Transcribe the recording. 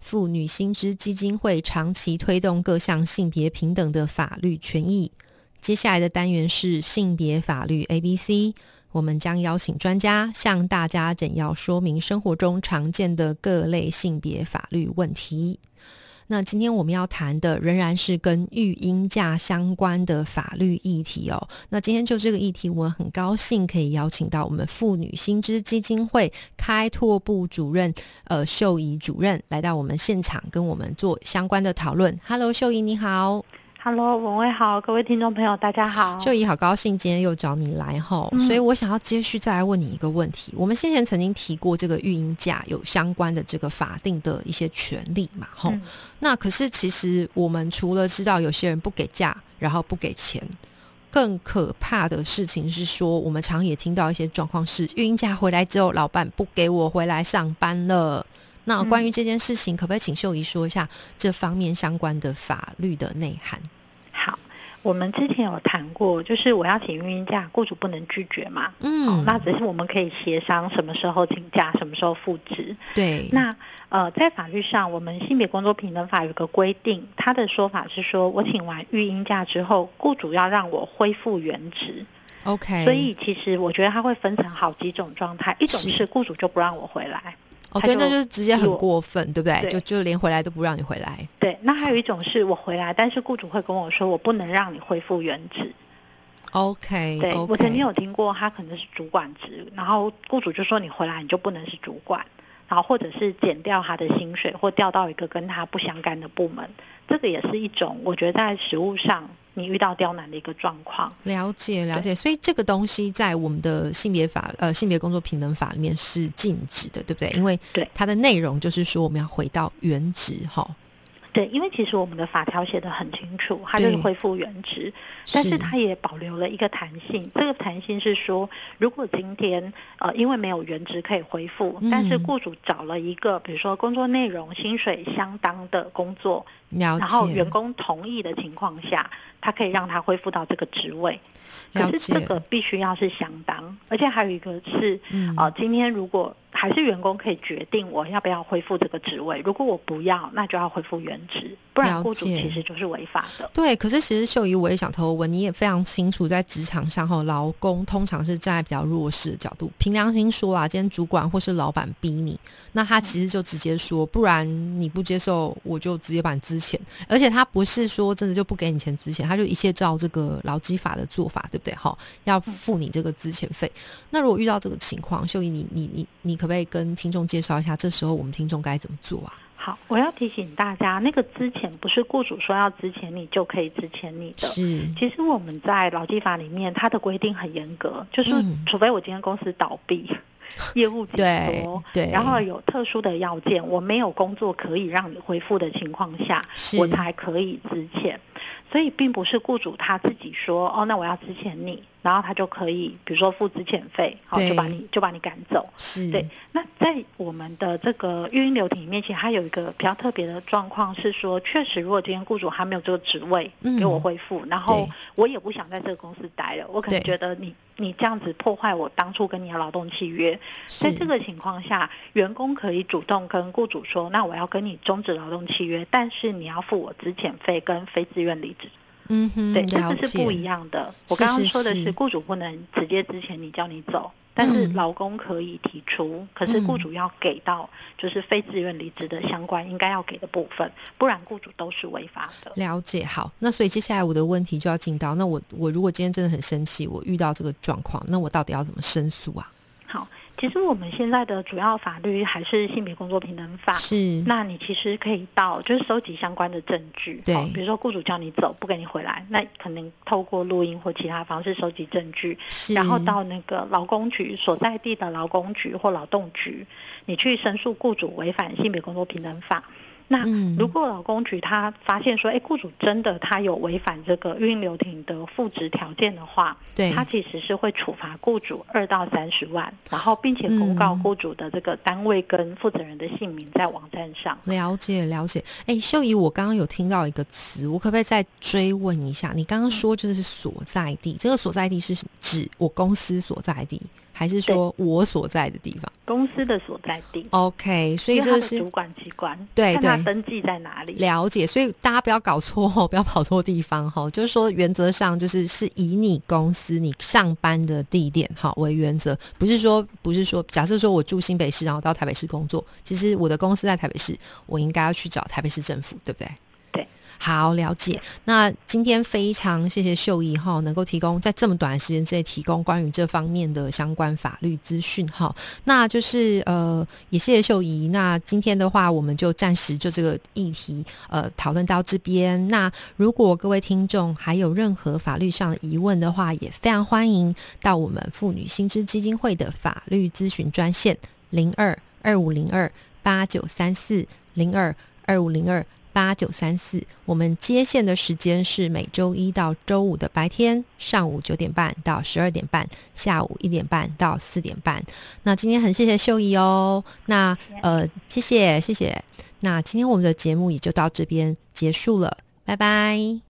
妇女新知基金会长期推动各项性别平等的法律权益。接下来的单元是性别法律 A B C，我们将邀请专家向大家简要说明生活中常见的各类性别法律问题。那今天我们要谈的仍然是跟育婴假相关的法律议题哦。那今天就这个议题，我很高兴可以邀请到我们妇女新知基金会开拓部主任呃秀仪主任来到我们现场，跟我们做相关的讨论。Hello，秀仪你好。Hello，文威好，各位听众朋友，大家好。秀仪好高兴今天又找你来哈，所以我想要接续再来问你一个问题。我们先前曾经提过这个育婴假有相关的这个法定的一些权利嘛，哈。那可是其实我们除了知道有些人不给假，然后不给钱，更可怕的事情是说，我们常也听到一些状况是育婴假回来之后，老板不给我回来上班了。那关于这件事情，可不可以请秀仪说一下这方面相关的法律的内涵？好，我们之前有谈过，就是我要请育婴假，雇主不能拒绝嘛。嗯，那只是我们可以协商什么时候请假，什么时候复职。对，那呃，在法律上，我们性别工作平等法有个规定，他的说法是说，我请完育婴假之后，雇主要让我恢复原职。OK，所以其实我觉得它会分成好几种状态，一种是雇主就不让我回来。哦，对，那就是直接很过分，对不对？就就连回来都不让你回来。对，那还有一种是我回来，但是雇主会跟我说，我不能让你恢复原职。OK，对我曾经有听过，他可能是主管职，然后雇主就说你回来你就不能是主管，然后或者是减掉他的薪水，或调到一个跟他不相干的部门，这个也是一种，我觉得在实务上。你遇到刁难的一个状况，了解了解，所以这个东西在我们的性别法呃性别工作平等法里面是禁止的，对不对？因为对它的内容就是说我们要回到原职哈。对，因为其实我们的法条写的很清楚，它就是恢复原职，但是它也保留了一个弹性。这个弹性是说，如果今天呃因为没有原职可以恢复，但是雇主找了一个比如说工作内容、薪水相当的工作，然后员工同意的情况下。他可以让他恢复到这个职位，可是这个必须要是相当，而且还有一个是，呃，今天如果还是员工可以决定我要不要恢复这个职位，如果我不要，那就要恢复原职。不然雇主其实就是违法的。对，可是其实秀仪我也想偷问，你也非常清楚，在职场上后，劳工通常是站在比较弱势的角度。凭良心说啊，今天主管或是老板逼你，那他其实就直接说，不然你不接受，我就直接把你资遣。而且他不是说真的就不给你钱资遣，他就一切照这个劳基法的做法，对不对？哈，要付你这个资遣费。那如果遇到这个情况，秀仪，你你你你可不可以跟听众介绍一下，这时候我们听众该怎么做啊？好，我要提醒大家，那个之前不是雇主说要之前你就可以之前你的。是，其实我们在劳基法里面，它的规定很严格，就是除非我今天公司倒闭，业务紧缩，对，然后有特殊的要件，我没有工作可以让你恢复的情况下，我才可以支遣。所以并不是雇主他自己说，哦，那我要支遣你。然后他就可以，比如说付资遣费，好就把你就把你赶走。是对。那在我们的这个育婴流体里面，其实它有一个比较特别的状况是说，确实如果今天雇主还没有这个职位给我恢复，然后我也不想在这个公司待了，我可能觉得你你这样子破坏我当初跟你的劳动契约，在这个情况下，员工可以主动跟雇主说，那我要跟你终止劳动契约，但是你要付我资遣费跟非自愿离职。嗯哼，对，这是不一样的。我刚刚说的是，雇主不能直接之前你叫你走，但是劳工可以提出，可是雇主要给到就是非自愿离职的相关应该要给的部分，不然雇主都是违法的。了解，好，那所以接下来我的问题就要进到，那我我如果今天真的很生气，我遇到这个状况，那我到底要怎么申诉啊？好。其实我们现在的主要法律还是性别工作平等法。是，那你其实可以到就是收集相关的证据。对，比如说雇主叫你走，不给你回来，那可能透过录音或其他方式收集证据。是，然后到那个劳工局所在地的劳工局或劳动局，你去申诉雇主违反性别工作平等法。那如果劳工局他发现说，哎，雇主真的他有违反这个运流停的复职条件的话，对，他其实是会处罚雇主二到三十万，然后并且公告雇主的这个单位跟负责人的姓名在网站上。了解了解。哎，秀仪，我刚刚有听到一个词，我可不可以再追问一下？你刚刚说就是所在地，这个所在地是指我公司所在地。还是说我所在的地方，公司的所在地。OK，所以这是主管机关，对对，登记在哪里？了解，所以大家不要搞错哦，不要跑错地方哈。就是说，原则上就是是以你公司你上班的地点哈为原则，不是说不是说，假设说我住新北市，然后到台北市工作，其实我的公司在台北市，我应该要去找台北市政府，对不对？好了解，那今天非常谢谢秀仪哈，能够提供在这么短的时间之内提供关于这方面的相关法律资讯哈。那就是呃，也谢谢秀仪。那今天的话，我们就暂时就这个议题呃讨论到这边。那如果各位听众还有任何法律上的疑问的话，也非常欢迎到我们妇女新知基金会的法律咨询专线零二二五零二八九三四零二二五零二。八九三四，我们接线的时间是每周一到周五的白天上午九点半到十二点半，下午一点半到四点半。那今天很谢谢秀仪哦，那呃谢谢谢谢。那今天我们的节目也就到这边结束了，拜拜。